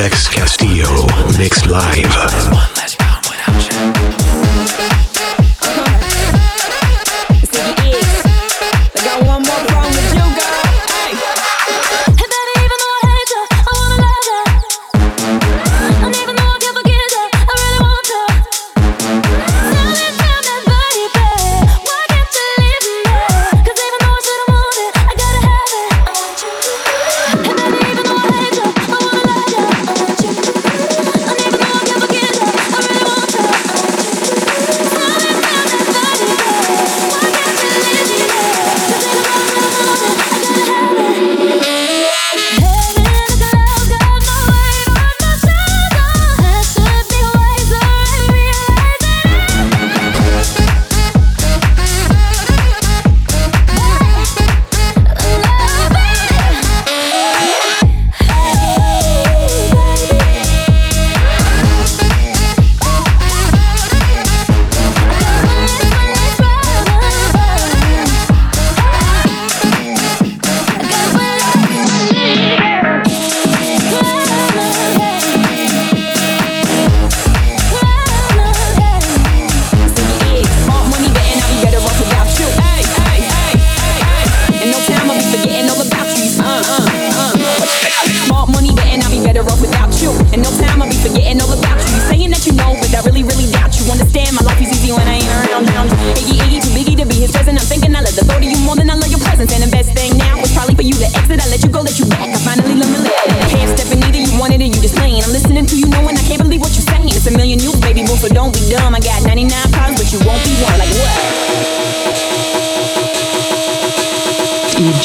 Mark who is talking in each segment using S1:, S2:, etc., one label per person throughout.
S1: Rex Castillo, mixed live.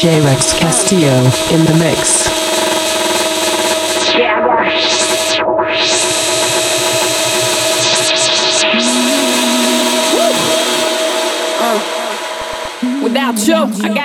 S2: DJ Rex Castillo in the mix.
S3: Without you, I got.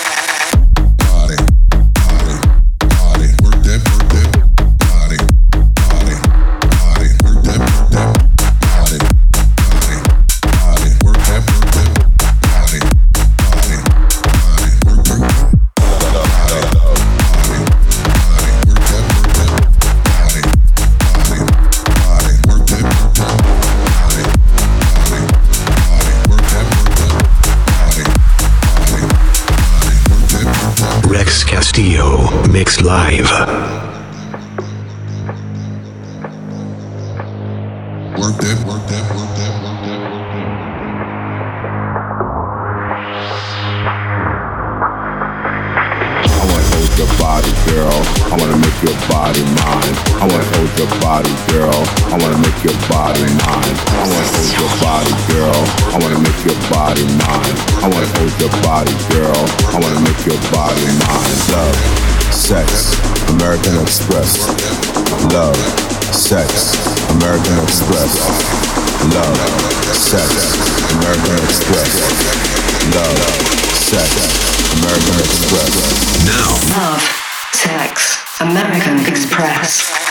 S1: Live.
S4: Express. Love, sex, American Express.
S5: Love, sex, American Express.
S6: Now.
S7: Love, sex, American Express.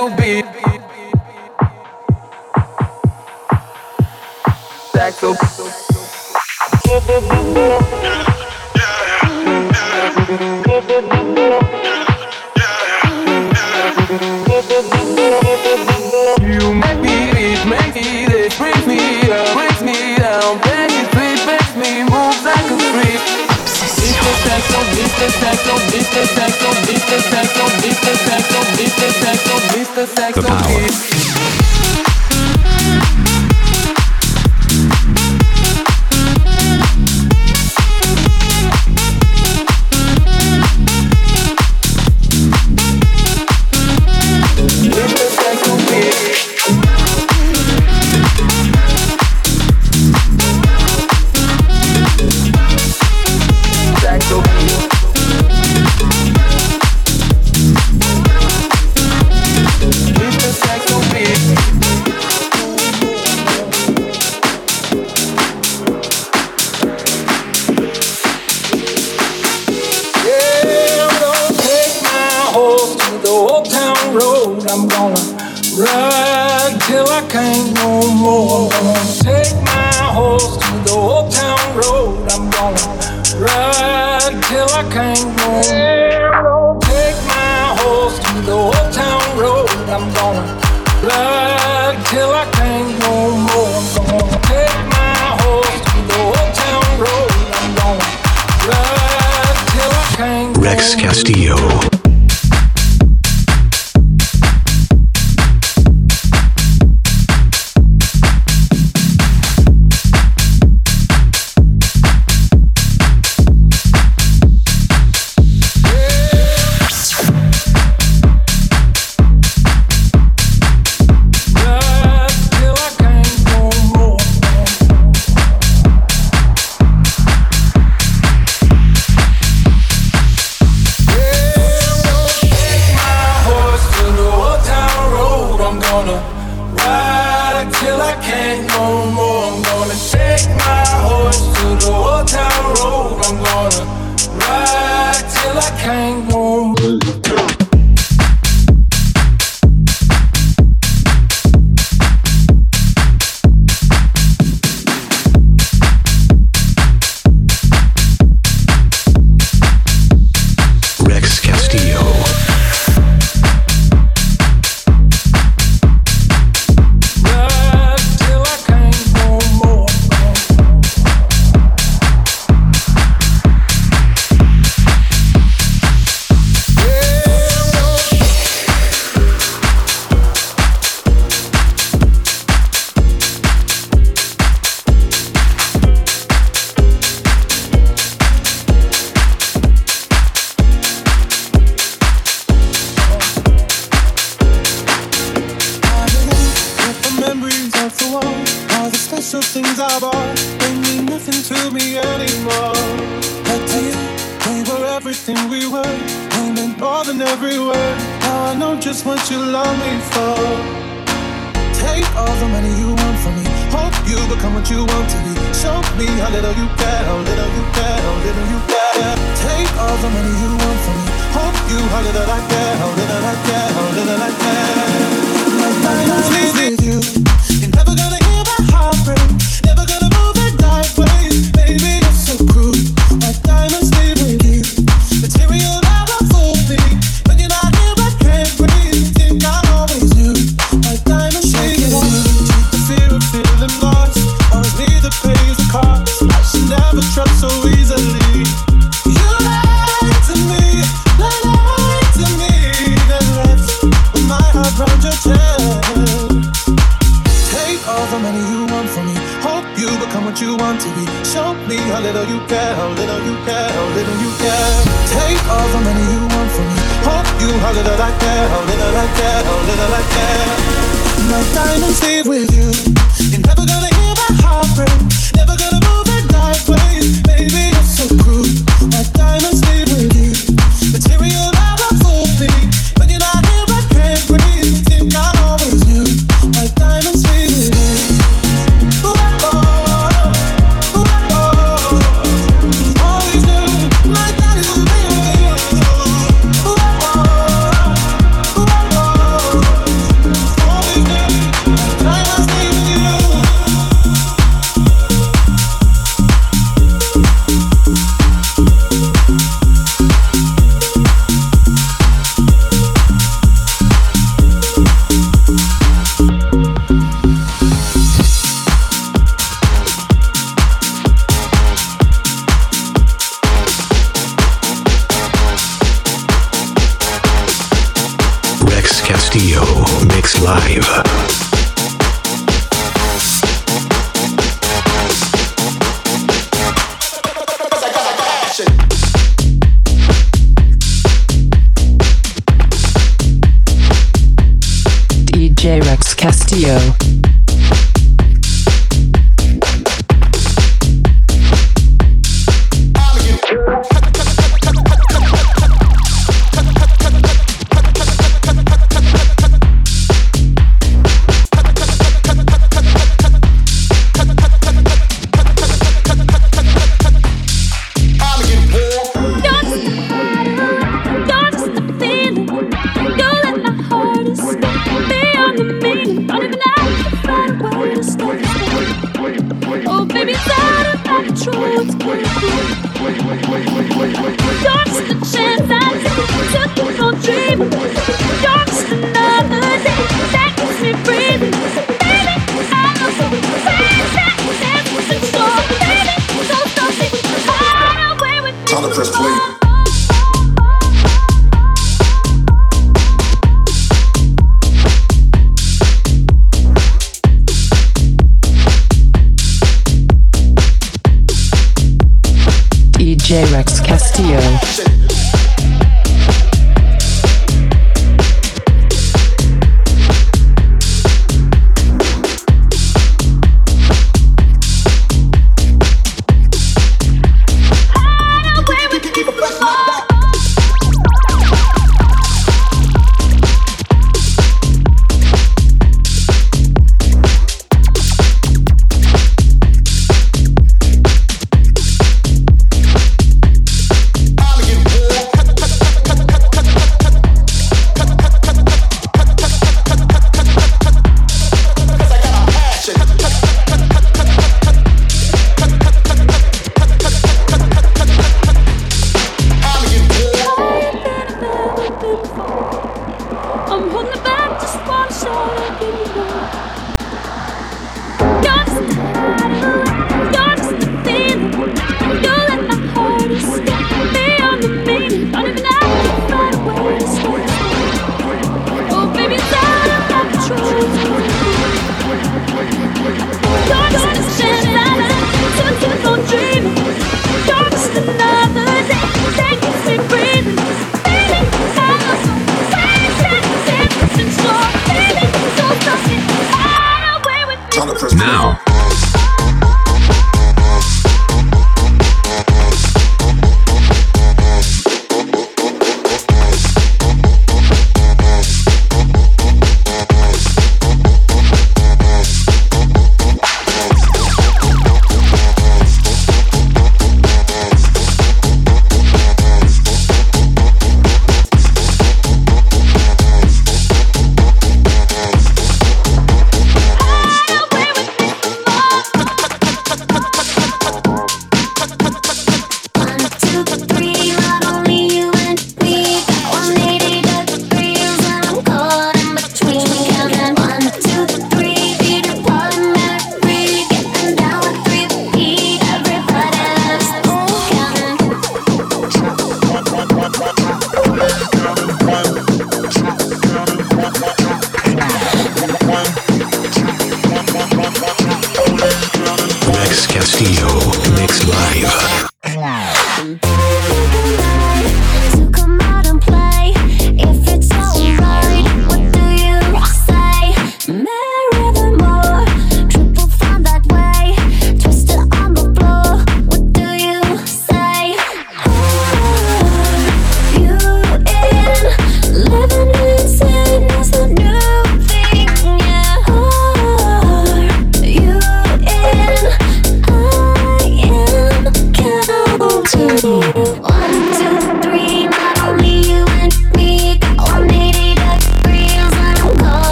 S8: Saxo You make me reach, make me this, me up, break me down, back and sweet, makes me move like a freak. Mr. Saxo, Mr. Saxo, Mr. Saxo, Mr. Saxo, the. The
S6: power.
S9: Press play.
S2: DJ Rex Castillo.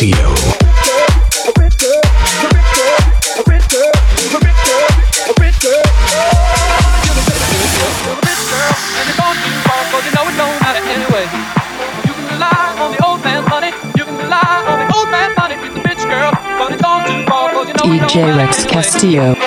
S6: Castillo.
S10: DJ Rex Castillo.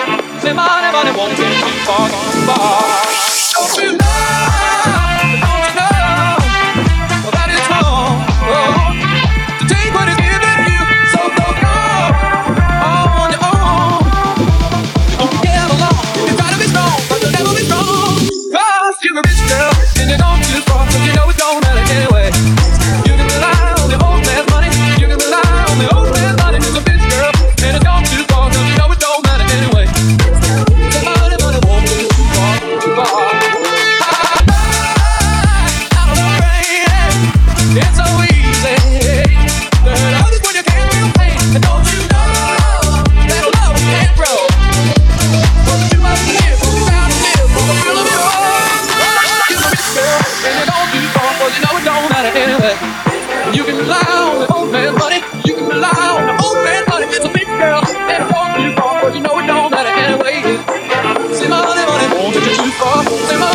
S8: for.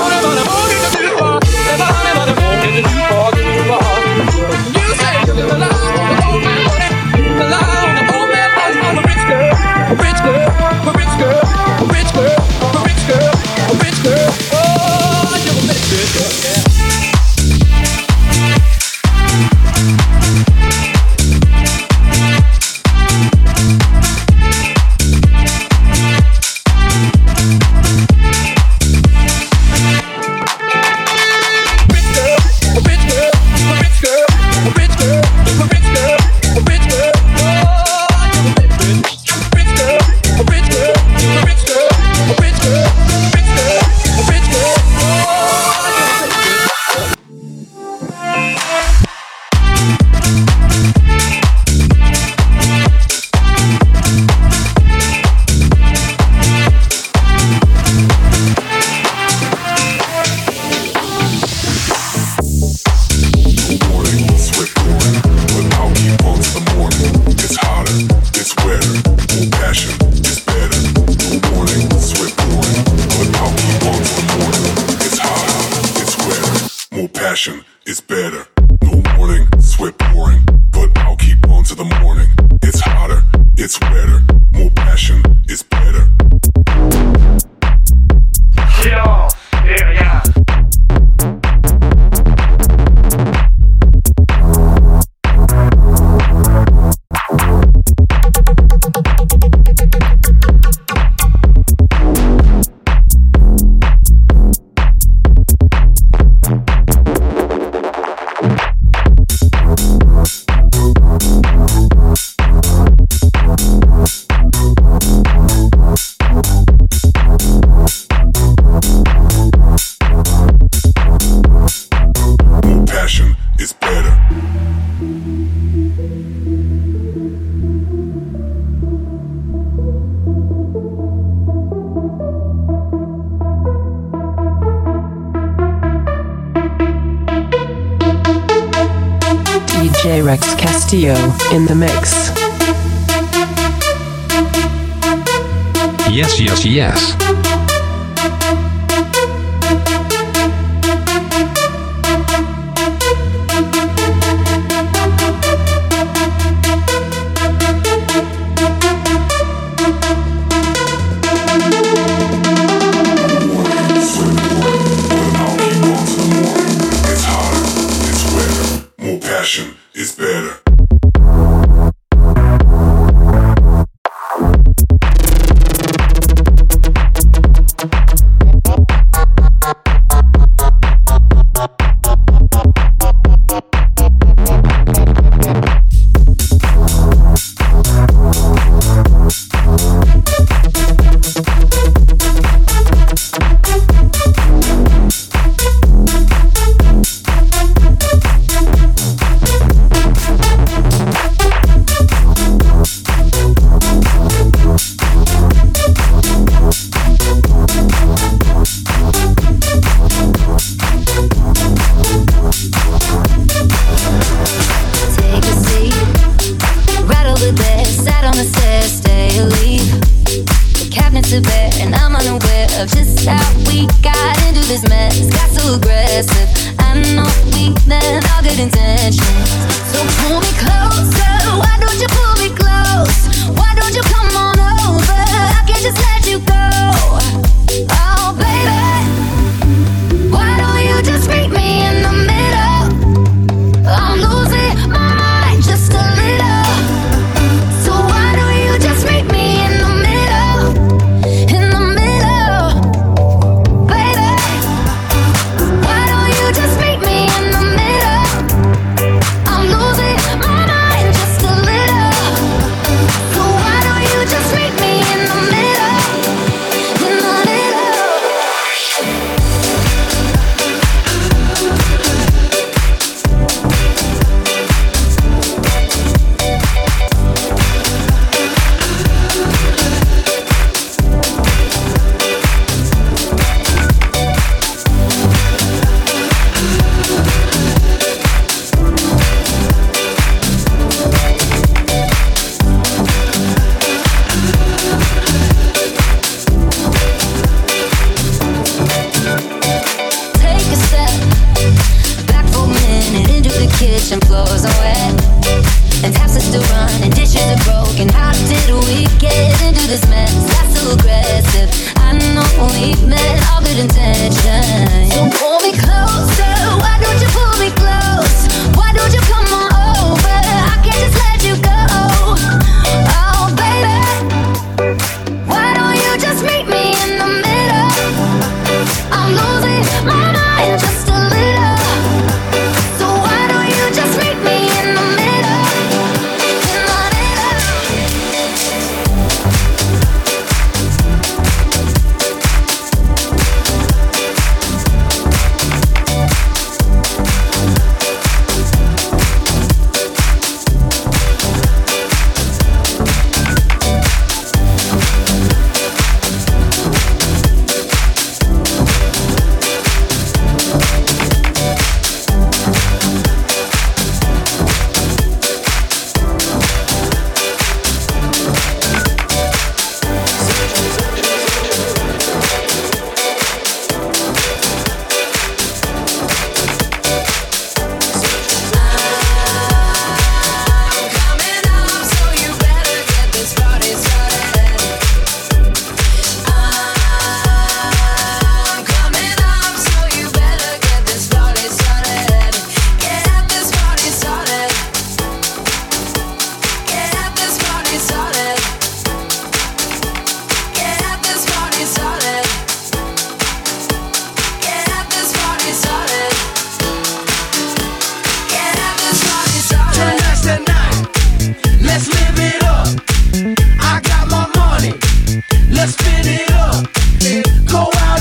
S2: morning. It's hotter, it's wetter, more passion. passion is better.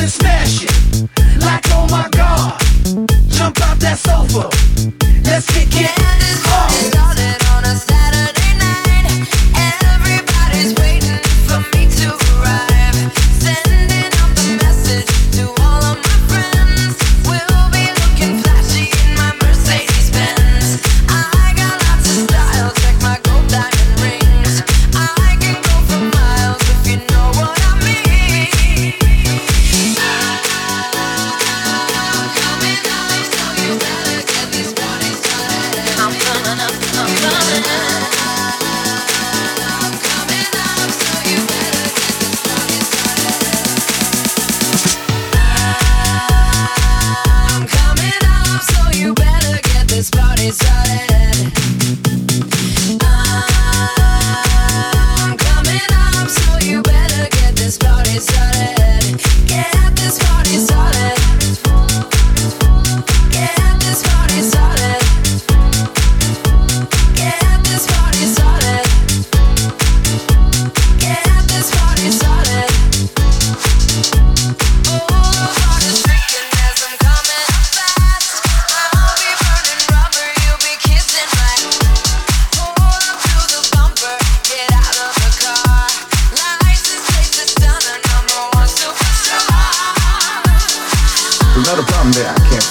S11: smash it like oh my god. Jump
S5: out that
S12: sofa, let's kick
S2: it.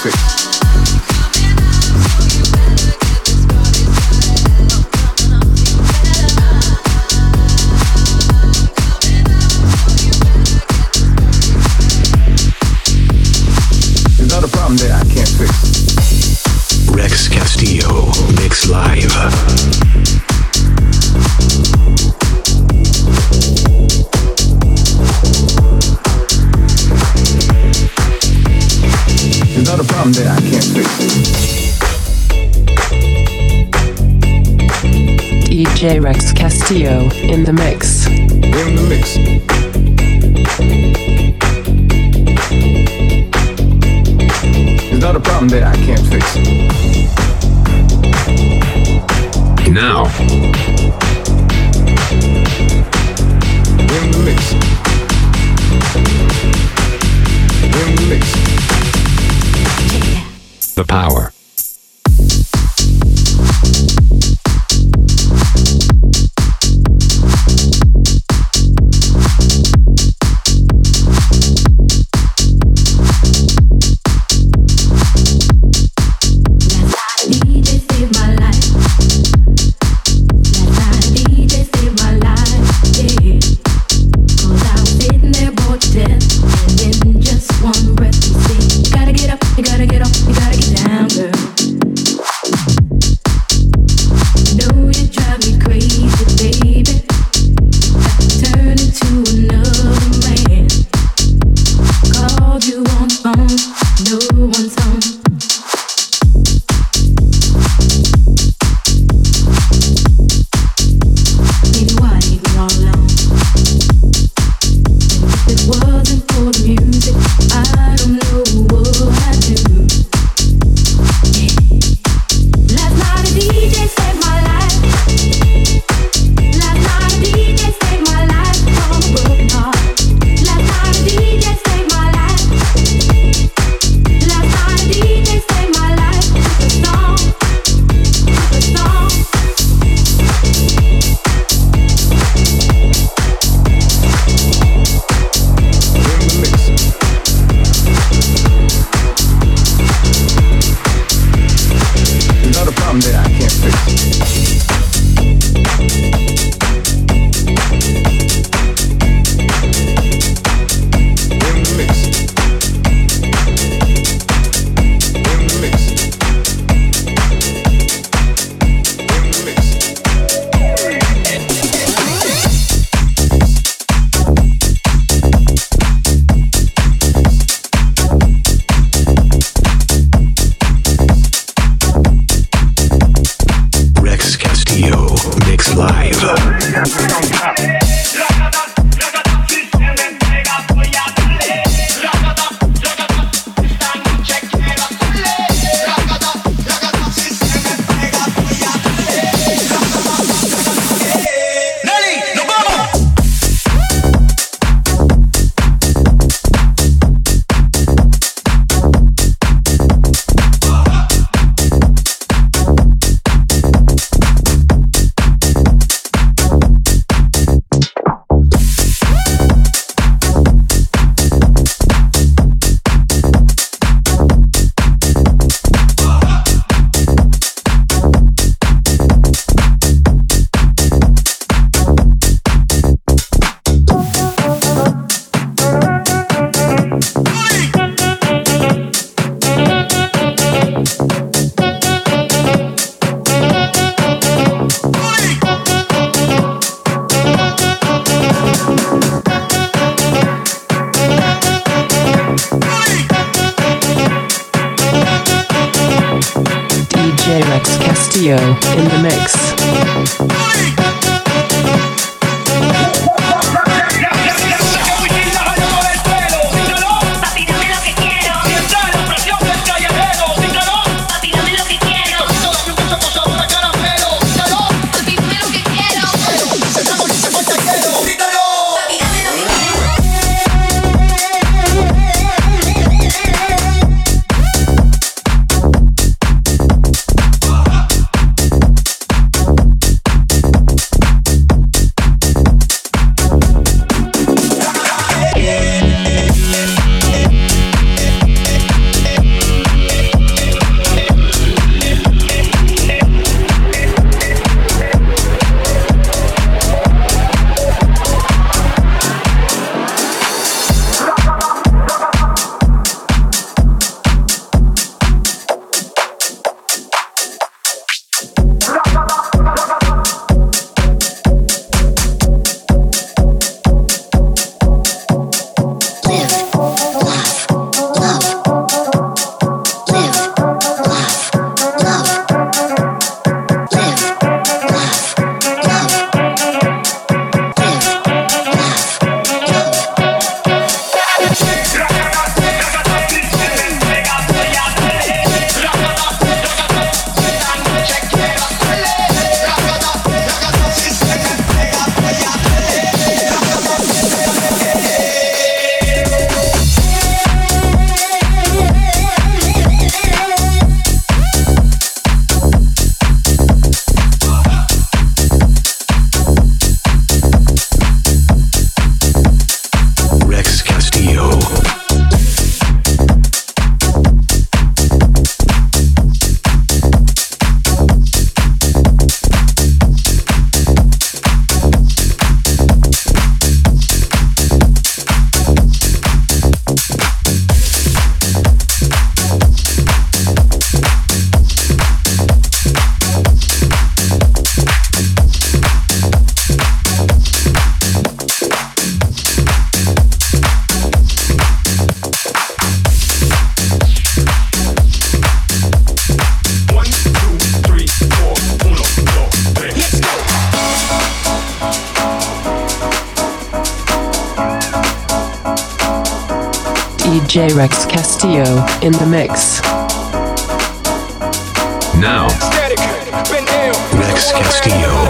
S2: Sick. Castillo in the mix.
S12: In the mix. It's not a problem that I can't fix.
S13: Now.
S12: Radio in the mix.
S2: DJ Rex Castillo in the mix.
S14: Now,
S15: Rex Castillo.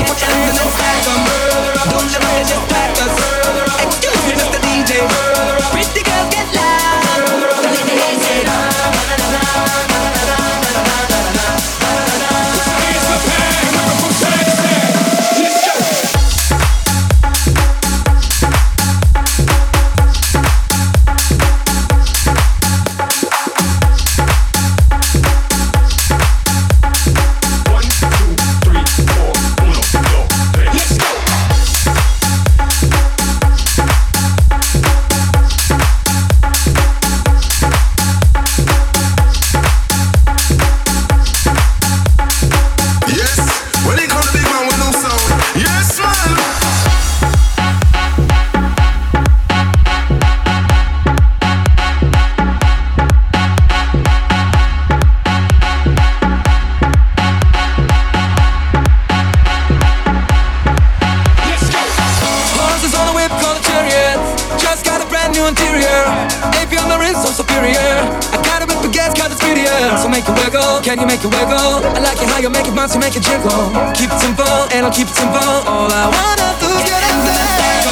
S16: Speedier. So make it wiggle, can you make it wiggle? I like it how you make it bounce, you make it jiggle. Keep it simple, and I'll keep it simple. All I wanna do is get in there.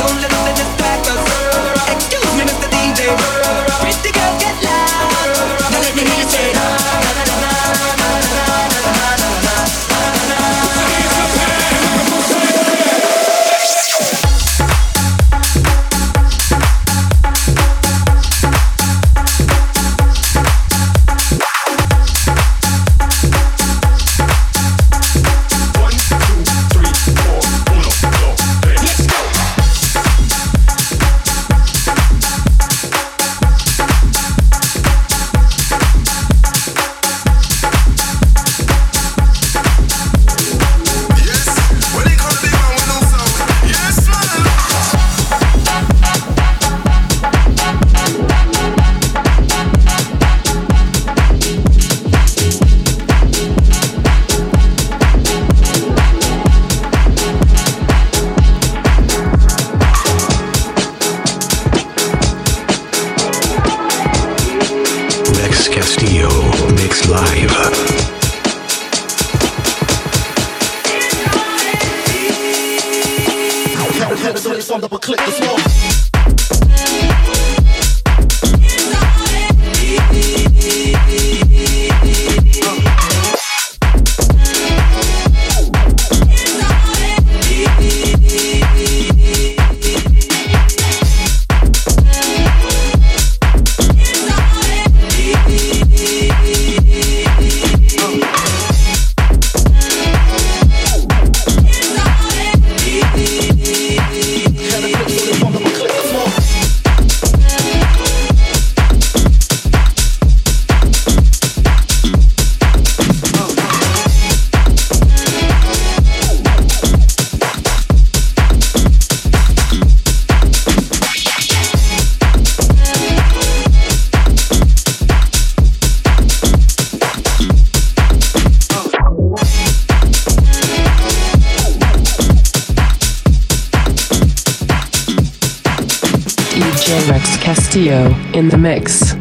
S16: Don't let them distract us. Excuse me, Mr. DJ. Pretty
S2: DJ In the mix.